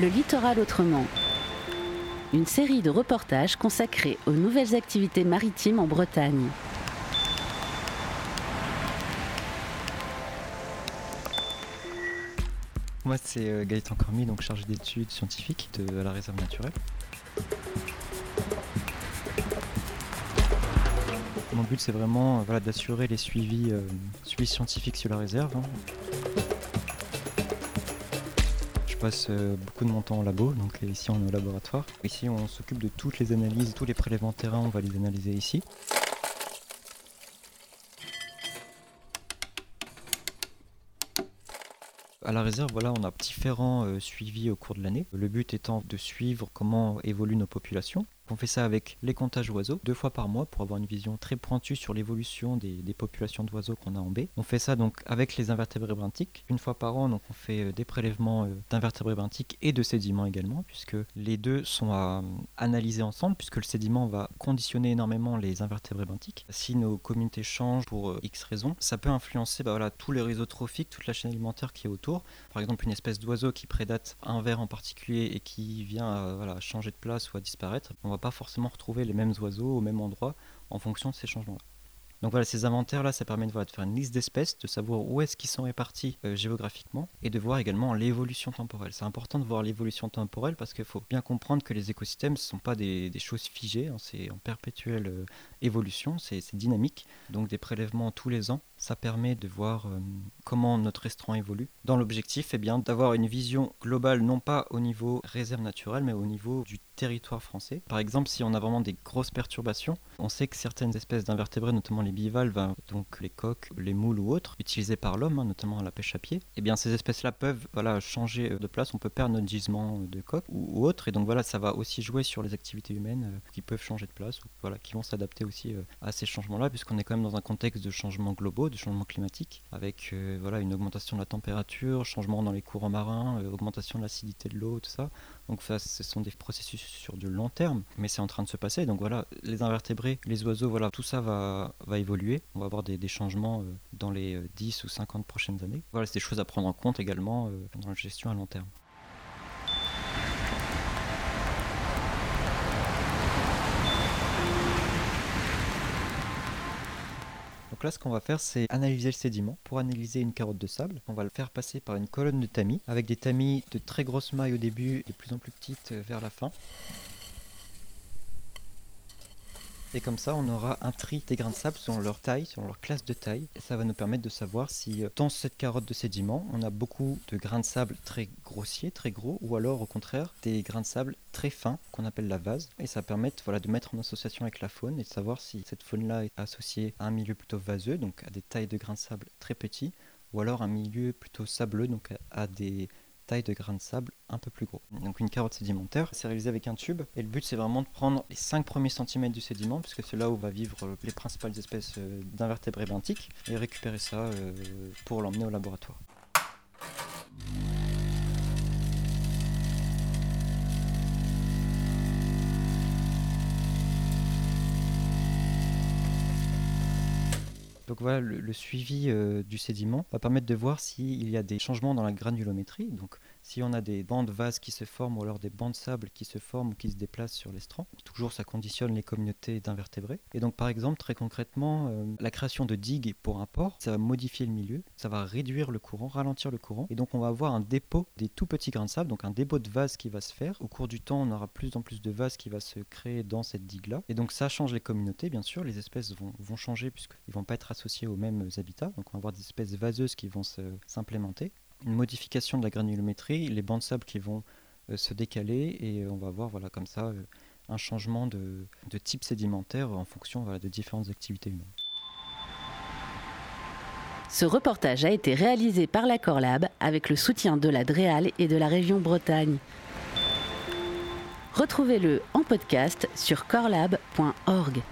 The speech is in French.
Le littoral autrement. Une série de reportages consacrés aux nouvelles activités maritimes en Bretagne. Moi, c'est euh, Gaëtan Cormy, donc chargé d'études scientifiques de la réserve naturelle. Mon but, c'est vraiment voilà, d'assurer les suivis, euh, suivis scientifiques sur la réserve. hein. Je passe euh, beaucoup de mon temps en labo, donc ici on est au laboratoire. Ici, on s'occupe de toutes les analyses, tous les prélèvements terrain, on va les analyser ici. À la réserve, voilà, on a différents euh, suivis au cours de l'année. Le but étant de suivre comment évoluent nos populations. On fait ça avec les comptages oiseaux, deux fois par mois, pour avoir une vision très pointue sur l'évolution des, populations d'oiseaux qu'on a en baie. On fait ça donc avec les invertébrés benthiques. Une fois par an, donc on fait euh, des prélèvements euh, d'invertébrés benthiques et de sédiments également, puisque les deux sont à euh, analyser ensemble, puisque le sédiment va conditionner énormément les invertébrés benthiques. Si nos communautés changent pour X raisons, ça peut influencer bah, voilà, tous les réseaux trophiques, toute la chaîne alimentaire qui est autour. Par exemple, une espèce d'oiseau qui prédate un ver en particulier et qui vient à voilà, changer de place ou à disparaître, on va pas forcément retrouver les mêmes oiseaux au même endroit en fonction de ces changements-là. Donc voilà, ces inventaires-là, ça permet de, de faire une liste d'espèces, de savoir où est-ce qu'ils sont répartis euh, géographiquement et de voir également l'évolution temporelle. C'est important de voir l'évolution temporelle parce qu'il faut bien comprendre que les écosystèmes ne sont pas des, choses figées, hein, c'est en perpétuelle euh, évolution, c'est dynamique. Donc des prélèvements tous les ans, ça permet de voir euh, comment notre restaurant évolue. Dans l'objectif, eh bien, d'avoir une vision globale, non pas au niveau réserve naturelle, mais au niveau du territoire français. Par exemple, si on a vraiment des grosses perturbations, on sait que certaines espèces d'invertébrés, notamment les bivalves, hein, donc les coques, les moules ou autres, utilisés par l'homme, hein, notamment à la pêche à pied, eh bien ces espèces-là peuvent voilà, changer euh, de place. On peut perdre notre gisement de coques ou, ou autre, et donc voilà, ça va aussi jouer sur les activités humaines euh, qui peuvent changer de place ou voilà, qui vont s'adapter aussi euh, à ces changements-là, puisqu'on est quand même dans un contexte de changements globaux, de changements climatiques, avec euh, voilà, une augmentation de la température, changement dans les courants marins, euh, augmentation de l'acidité de l'eau, tout ça. Donc ça, ce sont des processus sur du long terme, mais c'est en train de se passer. Donc voilà, les invertébrés, les oiseaux, voilà, tout ça va, va évoluer. On va avoir des, des changements euh, dans les euh, 10 ou 50 prochaines années. Voilà, c'est des choses à prendre en compte également dans la gestion à long terme. Donc là, ce qu'on va faire, c'est analyser le sédiment. Pour analyser une carotte de sable, on va le faire passer par une colonne de tamis, avec des tamis de très grosses mailles au début, de plus en plus petites euh, vers la fin. Et comme ça, on aura un tri des grains de sable selon leur taille, selon leur classe de taille. Et ça va nous permettre de savoir si euh, dans cette carotte de sédiment, on a beaucoup de grains de sable très grossiers, très gros, ou alors au contraire des grains de sable très fins qu'on appelle la vase. Et ça permet voilà, de mettre en association avec la faune et de savoir si cette faune-là est associée à un milieu plutôt vaseux, donc à des tailles de grains de sable très petits, ou alors un milieu plutôt sableux, donc à des de grains de sable un peu plus gros. Donc une carotte sédimentaire, c'est réalisé avec un tube et le but c'est vraiment de prendre les 5 premiers centimètres du sédiment puisque c'est là où va vivre euh, les principales espèces euh, d'invertébrés benthiques et récupérer ça euh, pour l'emmener au laboratoire. Donc voilà, le, suivi euh, du sédiment va permettre de voir s'il y a des changements dans la granulométrie. Donc si on a des bandes vases qui se forment ou alors des bancs de sable qui se forment ou qui se déplacent sur l'estran, toujours ça conditionne les communautés d'invertébrés. Et donc par exemple, très concrètement, euh, la création de digues pour un port, ça va modifier le milieu, ça va réduire le courant, ralentir le courant. Et donc on va avoir un dépôt des tout petits grains de sable, donc un dépôt de vase qui va se faire. Au cours du temps, on aura plus en plus de vases qui va se créer dans cette digue-là. Et donc ça change les communautés, bien sûr, les espèces vont, vont changer puisqu'ils vont pas être associés aux mêmes habitats. Donc on va avoir des espèces vaseuses qui vont s'implémenter une modification de la granulométrie, les bancs de sable qui vont euh, se décaler et euh, on va voir voilà, comme ça euh, un changement de, type sédimentaire en fonction de différentes activités humaines. Ce reportage a été réalisé par la Corlab avec le soutien de la DREAL et de la région Bretagne. Retrouvez-le en podcast sur corlab.org.